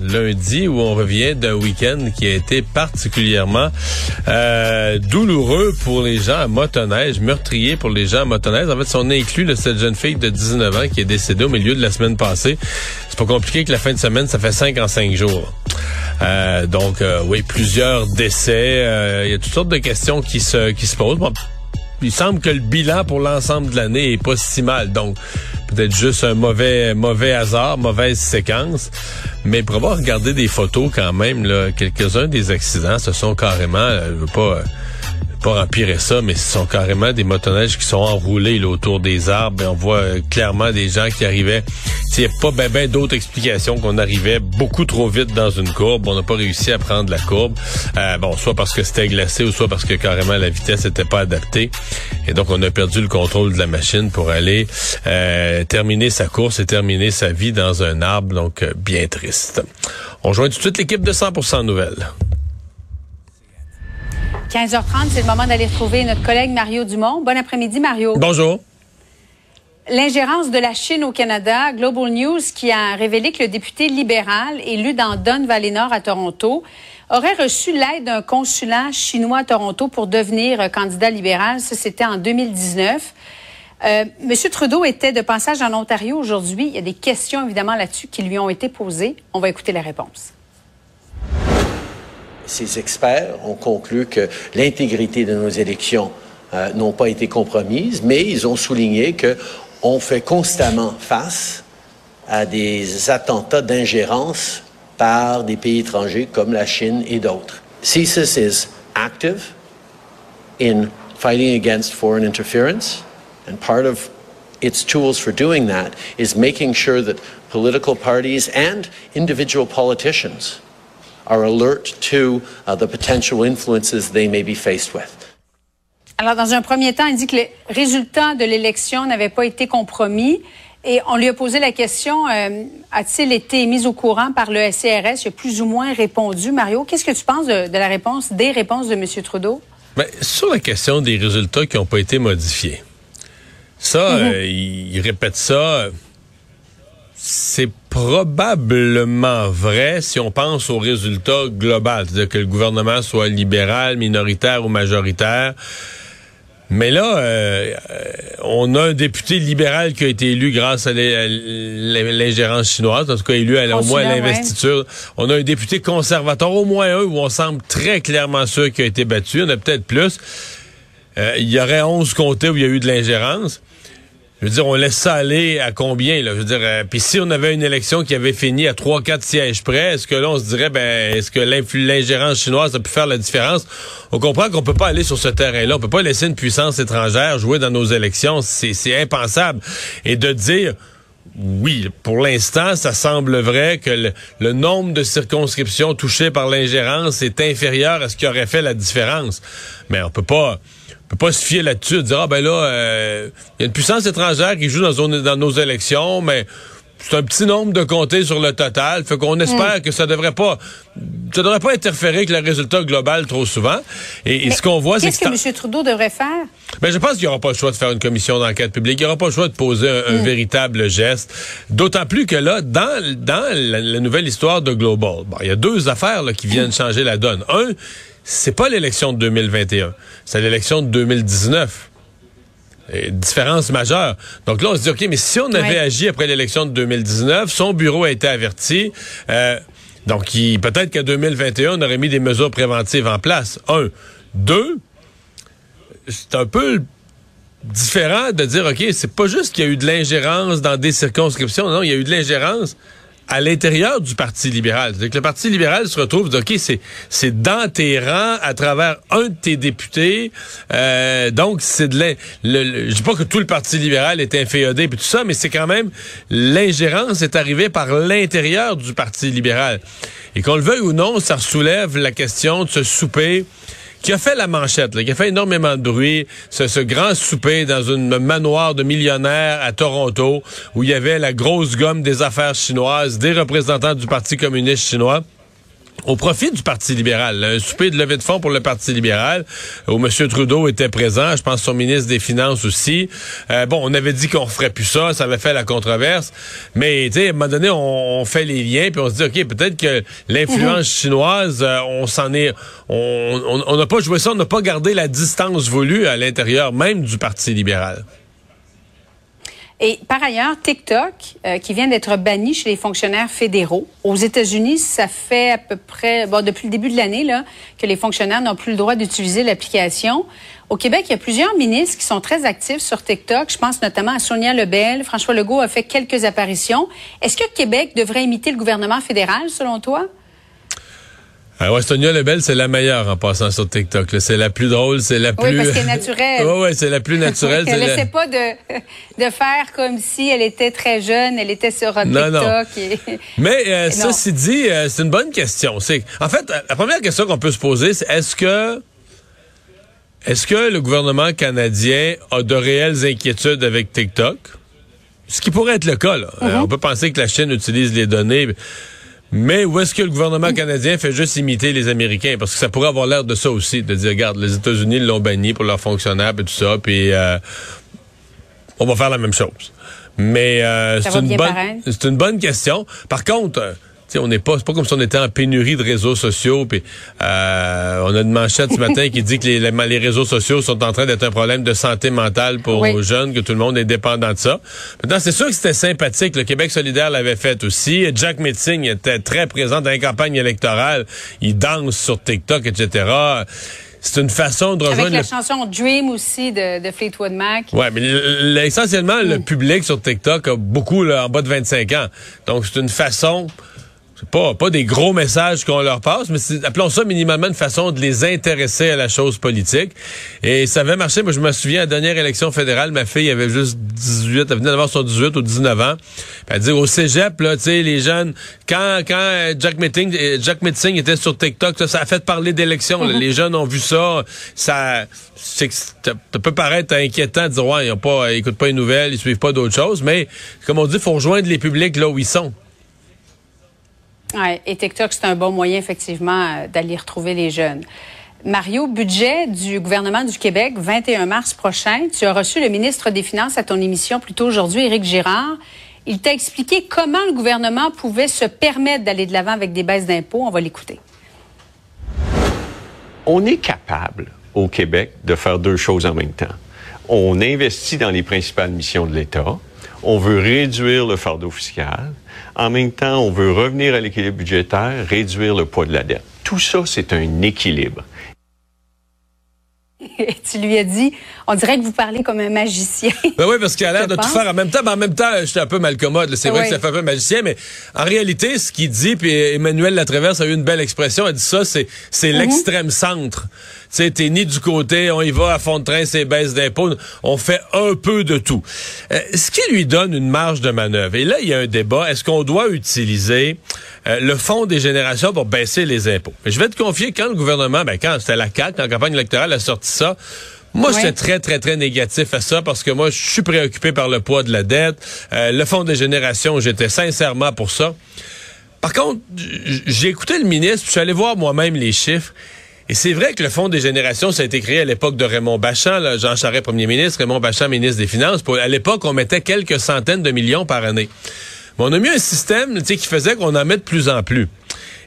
lundi où on revient d'un week-end qui a été particulièrement euh, douloureux pour les gens à motoneige, meurtrier pour les gens à motoneige. En fait, si on inclut là, cette jeune fille de 19 ans qui est décédée au milieu de la semaine passée, c'est pas compliqué que la fin de semaine, ça fait 5 en 5 jours. Euh, donc, euh, oui, plusieurs décès. Il y a toutes sortes de questions qui se, qui se posent. Il semble que le bilan pour l'ensemble de l'année est pas si mal. Donc, peut-être juste un mauvais mauvais hasard, mauvaise séquence. Mais pour avoir regardé des photos quand même, quelques-uns des accidents, ce sont carrément, euh, je veux pas pas empirer ça, mais ce sont carrément des motoneiges qui sont enroulés autour des arbres. Et on voit euh, clairement des gens qui arrivaient. Il n'y a pas ben, ben d'autres explications qu'on arrivait beaucoup trop vite dans une courbe. On n'a pas réussi à prendre la courbe. Euh, bon, soit parce que c'était glacé ou soit parce que carrément la vitesse n'était pas adaptée. Et donc, on a perdu le contrôle de la machine pour aller euh, terminer sa course et terminer sa vie dans un arbre. Donc, bien triste. On joint tout de suite l'équipe de 100% Nouvelles. 15h30, c'est le moment d'aller retrouver notre collègue Mario Dumont. Bon après-midi, Mario. Bonjour. L'ingérence de la Chine au Canada, Global News, qui a révélé que le député libéral élu dans Don Valley Nord à Toronto aurait reçu l'aide d'un consulat chinois à Toronto pour devenir candidat libéral. Ça, c'était en 2019. Euh, Monsieur Trudeau était de passage en Ontario aujourd'hui. Il y a des questions, évidemment, là-dessus qui lui ont été posées. On va écouter la réponse. Ces experts ont conclu que l'intégrité de nos élections euh, n'ont pas été compromises, mais ils ont souligné qu'on fait constamment face à des attentats d'ingérence par des pays étrangers comme la Chine et d'autres. CSIS is active in fighting against foreign interference, and part of its tools for doing that is making sure that political parties and individual politicians are alert to uh, the potential influences they may be faced with. Alors, dans un premier temps, il dit que les résultats de l'élection n'avaient pas été compromis. Et on lui a posé la question, euh, a-t-il été mis au courant par le SCRS? Il a plus ou moins répondu. Mario, qu'est-ce que tu penses de, la réponse, des réponses de M. Trudeau? Bien, sur la question des résultats qui n'ont pas été modifiés, ça, mm-hmm. euh, il répète ça c'est probablement vrai si on pense au résultat global, c'est-à-dire que le gouvernement soit libéral, minoritaire ou majoritaire. Mais là, euh, on a un député libéral qui a été élu grâce à l'ingérence chinoise, en tout cas élu à, au moins à l'investiture. On a un député conservateur, au moins un, où on semble très clairement sûr qu'il a été battu. On a peut-être plus. Euh, il y aurait 11 comtés où il y a eu de l'ingérence. Je veux dire, on laisse ça aller à combien, là? Je veux dire, euh, puis si on avait une élection qui avait fini à 3-4 sièges près, est-ce que là, on se dirait, ben, est-ce que l'ingérence chinoise a pu faire la différence? On comprend qu'on peut pas aller sur ce terrain-là. On peut pas laisser une puissance étrangère jouer dans nos élections. C'est impensable. Et de dire, oui, pour l'instant, ça semble vrai que le, le, nombre de circonscriptions touchées par l'ingérence est inférieur à ce qui aurait fait la différence. Mais on peut pas peut pas se fier là-dessus, dire ah ben là, euh, il y a une puissance étrangère qui joue dans nos élections, mais c'est un petit nombre de comtés sur le total. Fait qu'on espère mm. que ça devrait pas, ça devrait pas interférer avec le résultat global trop souvent. Et, ce qu'on voit, c'est qu'est-ce que, M. Trudeau devrait faire? Ben, je pense qu'il n'y aura pas le choix de faire une commission d'enquête publique. Il n'y aura pas le choix de poser un, mm. véritable geste. D'autant plus que là, dans dans la, nouvelle histoire de Global, il y a deux affaires là, qui viennent mm. changer la donne. Un, c'est pas l'élection de 2021, c'est l'élection de 2019. Et différence majeure. Donc là, on se dit, OK, mais si on avait Ouais. agi après l'élection de 2019, son bureau a été averti. euh, donc, il- peut-être qu'en 2021, on aurait mis des mesures préventives en place. Un. Deux, c'est un peu différent de dire, OK, c'est pas juste qu'il y a eu de l'ingérence dans des circonscriptions. Non, il y a eu de l'ingérence à l'intérieur du Parti libéral. C'est que le Parti libéral se retrouve, OK, c'est, c'est dans tes rangs à travers un de tes députés. Euh, donc, c'est de l'in- le, le- Je dis pas que tout le Parti libéral est inféodé et tout ça, mais c'est quand même l'ingérence est arrivée par l'intérieur du Parti libéral. Et qu'on le veuille ou non, ça soulève la question de ce souper qui a fait la manchette, là, qui a fait énormément de bruit, ce, ce grand souper dans une manoir de millionnaires à Toronto, où il y avait la grosse gomme des affaires chinoises, des représentants du Parti communiste chinois au profit du Parti libéral. Un souper de levée de fonds pour le Parti libéral, où M. Trudeau était présent, je pense son ministre des Finances aussi. Euh, bon, on avait dit qu'on ferait plus ça, ça avait fait la controverse, mais tu sais, à un moment donné, on, on fait les liens, puis on se dit, OK, peut-être que l'influence chinoise, euh, on s'en est... On on- on n'a pas joué ça, on n'a pas gardé la distance voulue à l'intérieur même du Parti libéral. Et par ailleurs, TikTok, euh, qui vient d'être banni chez les fonctionnaires fédéraux. Aux États-Unis, ça fait à peu près, bon, depuis le début de l'année, là, que les fonctionnaires n'ont plus le droit d'utiliser l'application. Au Québec, il y a plusieurs ministres qui sont très actifs sur TikTok. Je pense notamment à Sonia Lebel. François Legault a fait quelques apparitions. Est-ce que Québec devrait imiter le gouvernement fédéral, selon toi? Ah ouais, Sonia Lebel, c'est la meilleure en passant sur TikTok. C'est la plus drôle, c'est la Oui, plus... parce qu'elle est naturelle. ouais, ouais, c'est la plus naturelle. elle la- n'essaie pas de, de faire comme si elle était très jeune, elle était sur euh, Non, non. TikTok. et- Mais euh, Non. ceci dit, euh, c'est une bonne question. C'est en fait euh, la première question qu'on peut se poser, c'est est-ce que est-ce que le gouvernement canadien a de réelles inquiétudes avec TikTok? Ce qui pourrait être le cas. Là. Euh, on peut penser que la Chine utilise les données. Mais où est-ce que le gouvernement canadien fait juste imiter les Américains? Parce que ça pourrait avoir l'air de ça aussi, de dire, regarde, les États-Unis l'ont banni pour leurs fonctionnaires et tout ça, puis euh, on va faire la même chose. Mais euh, c'est une bonne, une bonne question. Par contre, euh, tu sais, on n'est pas, c'est pas comme si on était en pénurie de réseaux sociaux. Puis euh, on a une manchette ce matin qui dit que les, les, réseaux sociaux sont en train d'être un problème de santé mentale pour Oui. les jeunes, que tout le monde est dépendant de ça. Maintenant, c'est sûr que c'était sympathique. Le Québec solidaire l'avait fait aussi. Jack Metzing était très présent dans les campagnes électorales. Il danse sur TikTok, etc. C'est une façon de Avec rejoindre la le chanson Dream aussi de, de Fleetwood Mac. Ouais, mais l- essentiellement, le public sur TikTok a beaucoup là, en bas de 25 ans. Donc, c'est une façon, pas, pas des gros messages qu'on leur passe, mais appelons ça minimalement une façon de les intéresser à la chose politique. Et ça avait marché. Moi, je me souviens, à la dernière élection fédérale, ma fille avait juste 18, elle venait d'avoir son 18 ou 19 ans. Elle dit au cégep, là, tu sais, les jeunes, quand, quand euh, Jack Metzing, euh, Jack était sur TikTok, ça, ça a fait parler d'élection. là. Les jeunes ont vu ça. Ça, c'est que ça ça peut paraître inquiétant de dire, ouais, ils ont pas, ils écoutent pas les nouvelles, ils suivent pas d'autres choses. Mais, comme on dit, faut rejoindre les publics là où ils sont. Et TikTok, c'est un bon moyen, effectivement, euh, d'aller retrouver les jeunes. Mario, budget du gouvernement du Québec, 21 mars prochain. Tu as reçu le ministre des Finances à ton émission plus tôt aujourd'hui, Éric Girard. Il t'a expliqué comment le gouvernement pouvait se permettre d'aller de l'avant avec des baisses d'impôts. On va l'écouter. on est capable au Québec de faire deux choses en même temps. On investit dans les principales missions de l'État. On veut réduire le fardeau fiscal. En même temps, on veut revenir à l'équilibre budgétaire, réduire le poids de la dette. Tout ça, c'est un équilibre. Et tu lui as dit, on dirait que vous parlez comme un magicien. Ben oui, parce qu'il a l'air de tout faire en même temps. Ben en même temps, j'étais un peu malcommode. C'est vrai Oui. que ça fait un peu magicien, mais en réalité, ce qu'il dit, puis Emmanuel Latraverse a eu une belle expression, elle dit ça, c'est c'est l'extrême centre. Tu sais, t'es ni du côté, on y va à fond de train, c'est baisse d'impôts. On fait un peu de tout. Euh, ce qui lui donne une marge de manœuvre. Et là, il y a un débat. Est-ce qu'on doit utiliser euh, le fonds des générations pour baisser les impôts? Mais je vais te confier, quand le gouvernement, ben quand c'était la CAQ, en campagne électorale, a sorti ça, moi, Ouais. j'étais très, très, très négatif à ça parce que moi, je suis préoccupé par le poids de la dette. Euh, le fonds des générations, j'étais sincèrement pour ça. Par contre, j'ai écouté le ministre, puis je suis allé voir moi-même les chiffres. Et c'est vrai que le Fonds des générations, ça a été créé à l'époque de Raymond Bachand, là, Jean Charest, premier ministre, Raymond Bachand, ministre des Finances. Pour- à l'époque, on mettait quelques centaines de millions par année. Mais on a mis un système tu sais, qui faisait qu'on en met de plus en plus.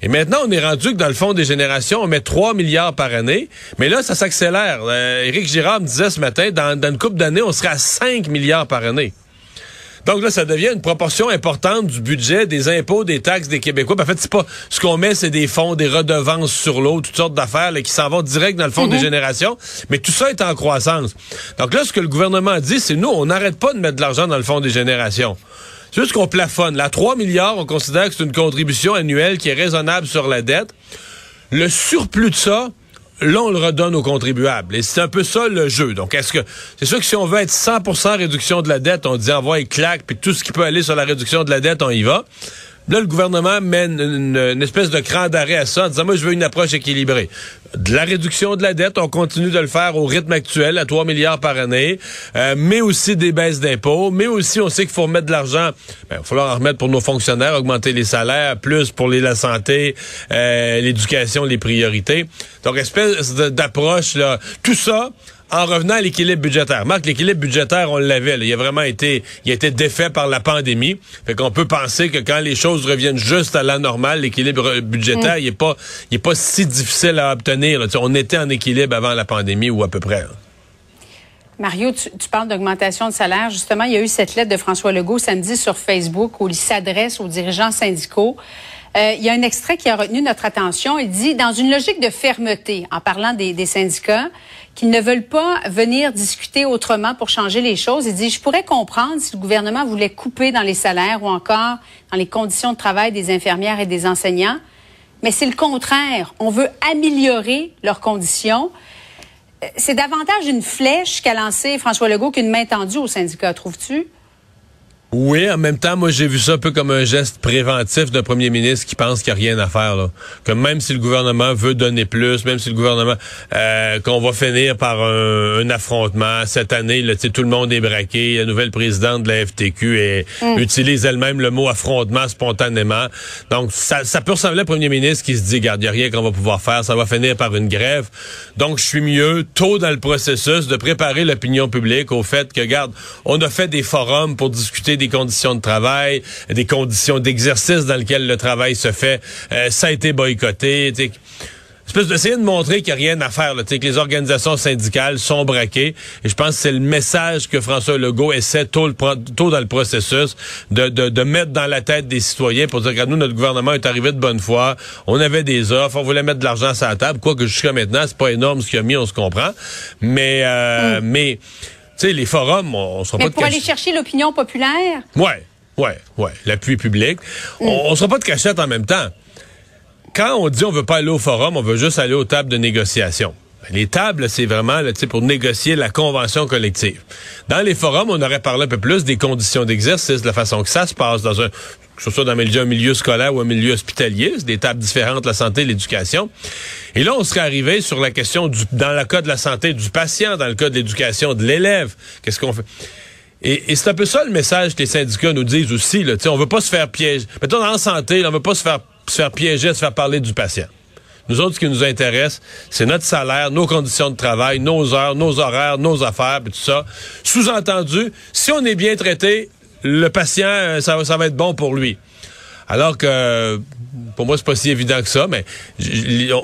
Et maintenant, on est rendu que dans le fonds des générations, on met 3 milliards par année. Mais là, ça s'accélère. Euh, Éric Girard me disait ce matin, dans, dans une couple d'années, on serait à 5 milliards par année. Donc là, ça devient une proportion importante du budget, des impôts, des taxes des Québécois. en fait, c'est pas ce qu'on met, c'est des fonds, des redevances sur l'eau, toutes sortes d'affaires qui s'en vont direct dans le fonds des mhm. générations. Mais tout ça est en croissance. Donc là, ce que le gouvernement dit, c'est nous, on n'arrête pas de mettre de l'argent dans le fonds des générations. C'est juste qu'on plafonne. Là, 3 milliards, on considère que c'est une contribution annuelle qui est raisonnable sur la dette. Le surplus de ça, là, on le redonne aux contribuables. Et c'est un peu ça le jeu. Donc, est-ce que c'est sûr que si on veut être 100% réduction de la dette, on dit envoie et claque, puis tout ce qui peut aller sur la réduction de la dette, on y va. Là, le gouvernement mène une, espèce de cran d'arrêt à ça en disant, moi, je veux une approche équilibrée. De la réduction de la dette, on continue de le faire au rythme actuel, à 3 milliards par année, euh, mais aussi des baisses d'impôts, mais aussi, on sait qu'il faut remettre de l'argent, ben, il va falloir en remettre pour nos fonctionnaires, augmenter les salaires, plus pour les, la santé, euh, l'éducation, les priorités. Donc, espèce d'approche, là, tout ça en revenant à l'équilibre budgétaire. Marc, l'équilibre budgétaire, on l'avait. Il a vraiment été, il a été défait par la pandémie. Fait qu'on peut penser que quand les choses reviennent juste à la normale, l'équilibre budgétaire, mm. il est pas, il est pas si difficile à obtenir. On était en équilibre avant la pandémie ou à peu près. Mario, tu, parles d'augmentation de salaire. Justement, il y a eu cette lettre de François Legault samedi sur Facebook où il s'adresse aux dirigeants syndicaux. Euh, il y a un extrait qui a retenu notre attention. Il dit, dans une logique de fermeté, en parlant des, syndicats, qu'ils ne veulent pas venir discuter autrement pour changer les choses. Il dit, je pourrais comprendre si le gouvernement voulait couper dans les salaires ou encore dans les conditions de travail des infirmières et des enseignants, mais c'est le contraire. On veut améliorer leurs conditions. Euh, c'est davantage une flèche qu'a lancée François Legault qu'une main tendue aux syndicats, trouves-tu? Oui, en même temps, moi j'ai vu ça un peu comme un geste préventif d'un premier ministre qui pense qu'il n'y a rien à faire. Là. Que même si le gouvernement veut donner plus, même si le gouvernement euh, qu'on va finir par un, affrontement cette année, là, tout le monde est braqué. La nouvelle présidente de la FTQ et mm. utilise elle-même le mot affrontement spontanément. Donc ça, ça peut ressembler à un premier ministre qui se dit, garde, il n'y a rien qu'on va pouvoir faire, ça va finir par une grève. Donc je suis mieux tôt dans le processus de préparer l'opinion publique au fait que, garde, on a fait des forums pour discuter des conditions de travail, des conditions d'exercice dans lesquelles le travail se fait. Euh, ça a été boycotté. T'sais espèce d'essayer de montrer qu'il n'y a rien à faire, là, que les organisations syndicales sont braquées. Et je pense que c'est le message que François Legault essaie tôt, le, tôt dans le processus de, de, de, mettre dans la tête des citoyens pour dire que nous, notre gouvernement est arrivé de bonne foi, on avait des offres, on voulait mettre de l'argent sur la table, quoique jusqu'à maintenant, c'est pas énorme ce qu'il a mis, on se comprend. Mais, euh, mm. mais sais, les forums, on, sera Mais pas pour aller chercher l'opinion populaire? Ouais, ouais, ouais, l'appui public. Mm. On, on sera pas de cachette en même temps. Quand on dit on veut pas aller au forum, on veut juste aller aux tables de négociation. Les tables, c'est vraiment là, pour négocier la convention collective. Dans les forums, on aurait parlé un peu plus des conditions d'exercice, de la façon que ça se passe dans un, que ce soit dans un milieu scolaire ou un milieu hospitalier, c'est des tables différentes, la santé, l'éducation. Et là, on serait arrivé sur la question du, dans le cas de la santé du patient, dans le cas de l'éducation de l'élève. Qu'est-ce qu'on fait? Et, c'est un peu ça le message que les syndicats nous disent aussi. Là, on veut pas se faire piéger. Mettons, en santé, là, on veut pas se faire, se faire piéger, se faire parler du patient. Nous autres, ce qui nous intéresse, c'est notre salaire, nos conditions de travail, nos heures, nos horaires, nos affaires, et tout ça. Sous-entendu, si on est bien traité, le patient, euh, ça, ça va être bon pour lui. Alors que pour moi, c'est pas si évident que ça, mais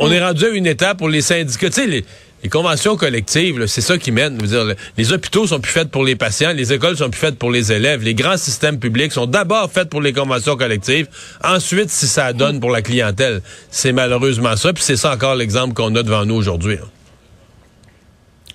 on est rendu à une étape pour les syndicats. Tu sais, les, conventions collectives, c'est ça qui mène. Dire, les hôpitaux sont plus faits pour les patients, les écoles sont plus faites pour les élèves. Les grands systèmes publics sont d'abord faits pour les conventions collectives. Ensuite, si ça donne pour la clientèle, c'est malheureusement ça. Puis c'est ça encore l'exemple qu'on a devant nous aujourd'hui.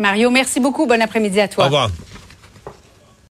Mario, merci beaucoup. Bon après-midi à toi. Au revoir.